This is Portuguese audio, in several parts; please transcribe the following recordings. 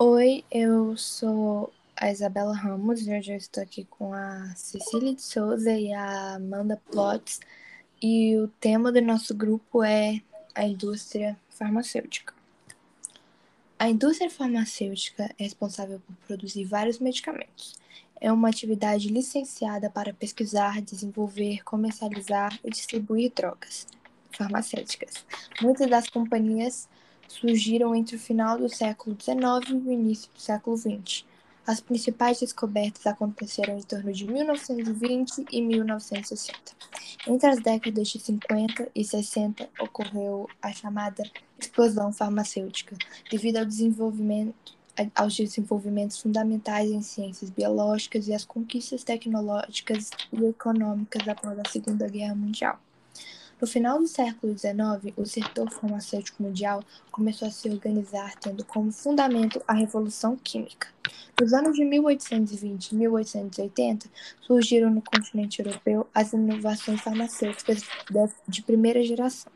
Oi, eu sou a Isabela Ramos e hoje eu estou aqui com a Cecília de Souza e a Amanda Plotz e o tema do nosso grupo é a indústria farmacêutica. A indústria farmacêutica é responsável por produzir vários medicamentos. É uma atividade licenciada para pesquisar, desenvolver, comercializar e distribuir drogas farmacêuticas. Muitas das companhias surgiram entre o final do século XIX e o início do século XX. As principais descobertas aconteceram em torno de 1920 e 1960. Entre as décadas de 50 e 60 ocorreu a chamada explosão farmacêutica, devido ao desenvolvimento aos desenvolvimentos fundamentais em ciências biológicas e às conquistas tecnológicas e econômicas após a Segunda Guerra Mundial. No final do século XIX, o setor farmacêutico mundial começou a se organizar tendo como fundamento a Revolução Química. Nos anos de 1820 e 1880, surgiram no continente europeu as inovações farmacêuticas de primeira geração.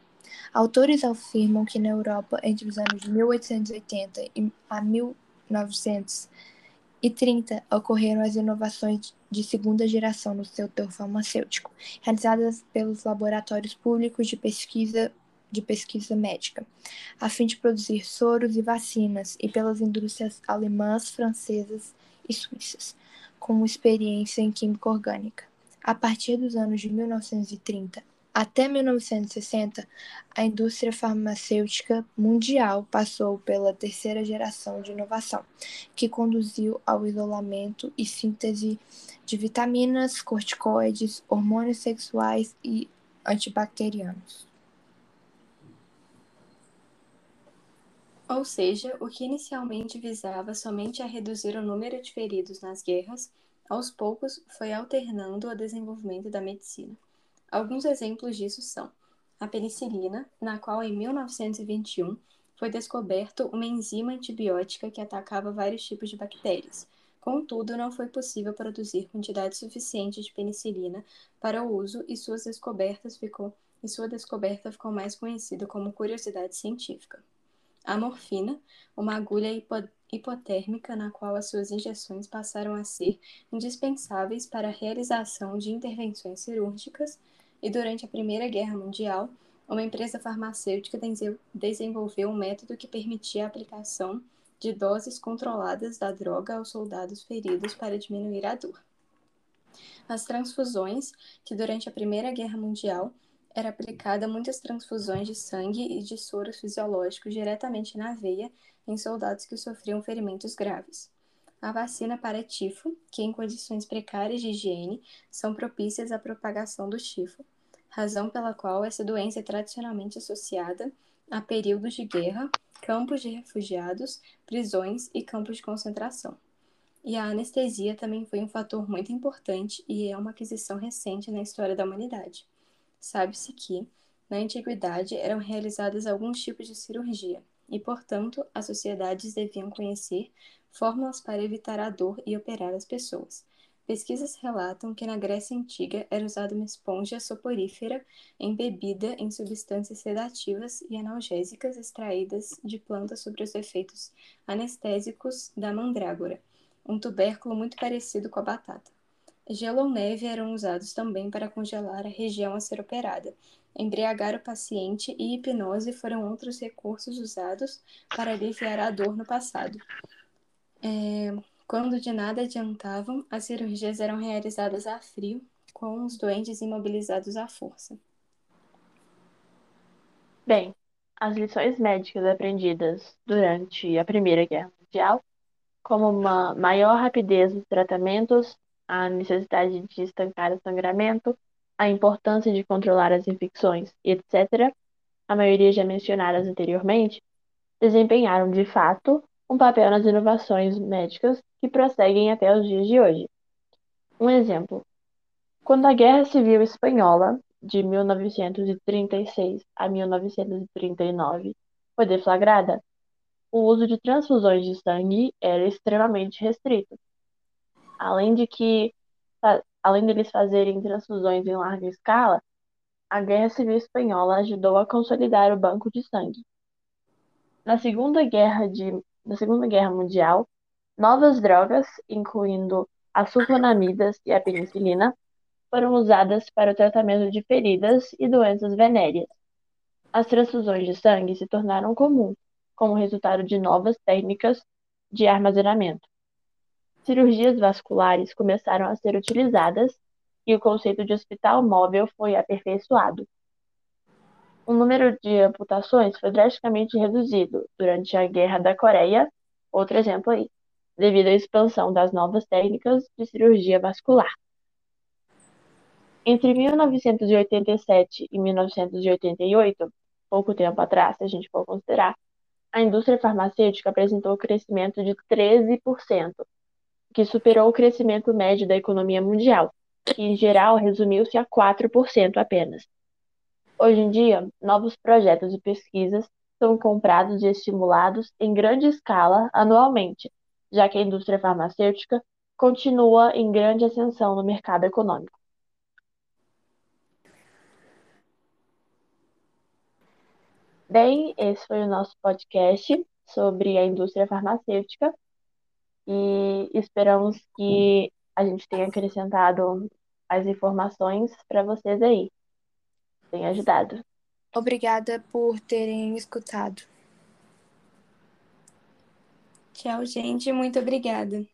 Autores afirmam que na Europa, entre os anos de 1880 a 1900, e 30 ocorreram as inovações de segunda geração no setor farmacêutico, realizadas pelos laboratórios públicos de pesquisa de pesquisa médica, a fim de produzir soros e vacinas, e pelas indústrias alemãs, francesas e suíças, com experiência em química orgânica. A partir dos anos de 1930 até 1960, a indústria farmacêutica mundial passou pela terceira geração de inovação, que conduziu ao isolamento e síntese de vitaminas, corticoides, hormônios sexuais e antibacterianos. Ou seja, o que inicialmente visava somente a reduzir o número de feridos nas guerras, aos poucos foi alternando o desenvolvimento da medicina. Alguns exemplos disso são a penicilina, na qual em 1921 foi descoberto uma enzima antibiótica que atacava vários tipos de bactérias. Contudo, não foi possível produzir quantidade suficiente de penicilina para o uso e suas descobertas ficou e sua descoberta ficou mais conhecida como curiosidade científica. A morfina, uma agulha hipo hipotérmica na qual as suas injeções passaram a ser indispensáveis para a realização de intervenções cirúrgicas e durante a Primeira Guerra Mundial, uma empresa farmacêutica desenvolveu um método que permitia a aplicação de doses controladas da droga aos soldados feridos para diminuir a dor. As transfusões, que durante a Primeira Guerra Mundial era aplicada muitas transfusões de sangue e de soros fisiológicos diretamente na veia em soldados que sofriam ferimentos graves. A vacina para tifo, que em condições precárias de higiene são propícias à propagação do tifo, razão pela qual essa doença é tradicionalmente associada a períodos de guerra, campos de refugiados, prisões e campos de concentração. E a anestesia também foi um fator muito importante e é uma aquisição recente na história da humanidade. Sabe-se que, na antiguidade, eram realizadas alguns tipos de cirurgia, e, portanto, as sociedades deviam conhecer fórmulas para evitar a dor e operar as pessoas. Pesquisas relatam que na Grécia Antiga era usada uma esponja soporífera embebida em substâncias sedativas e analgésicas extraídas de plantas sobre os efeitos anestésicos da mandrágora, um tubérculo muito parecido com a batata. Gelo ou neve eram usados também para congelar a região a ser operada. Embriagar o paciente e hipnose foram outros recursos usados para aliviar a dor no passado. É, quando de nada adiantavam, as cirurgias eram realizadas a frio, com os doentes imobilizados à força. Bem, as lições médicas aprendidas durante a Primeira Guerra Mundial, como uma maior rapidez dos tratamentos, a necessidade de estancar o sangramento, a importância de controlar as infecções, etc., a maioria já mencionadas anteriormente, desempenharam de fato um papel nas inovações médicas que prosseguem até os dias de hoje. Um exemplo: quando a Guerra Civil Espanhola, de 1936 a 1939, foi deflagrada, o uso de transfusões de sangue era extremamente restrito. Além de que, além deles fazerem transfusões em larga escala, a Guerra Civil Espanhola ajudou a consolidar o banco de sangue. Na Segunda Guerra de da Segunda Guerra Mundial, novas drogas, incluindo as sulfonamidas e a penicilina, foram usadas para o tratamento de feridas e doenças venéreas. As transfusões de sangue se tornaram comuns, como resultado de novas técnicas de armazenamento. Cirurgias vasculares começaram a ser utilizadas e o conceito de hospital móvel foi aperfeiçoado. O número de amputações foi drasticamente reduzido durante a Guerra da Coreia, outro exemplo aí, devido à expansão das novas técnicas de cirurgia vascular. Entre 1987 e 1988, pouco tempo atrás, se a gente for considerar, a indústria farmacêutica apresentou crescimento de 13%, que superou o crescimento médio da economia mundial, que em geral resumiu-se a 4% apenas. Hoje em dia, novos projetos de pesquisas são comprados e estimulados em grande escala anualmente, já que a indústria farmacêutica continua em grande ascensão no mercado econômico. Bem, esse foi o nosso podcast sobre a indústria farmacêutica e esperamos que a gente tenha acrescentado as informações para vocês aí tem ajudado. Obrigada por terem escutado. Tchau, gente. Muito obrigada.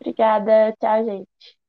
Obrigada. Tchau, gente.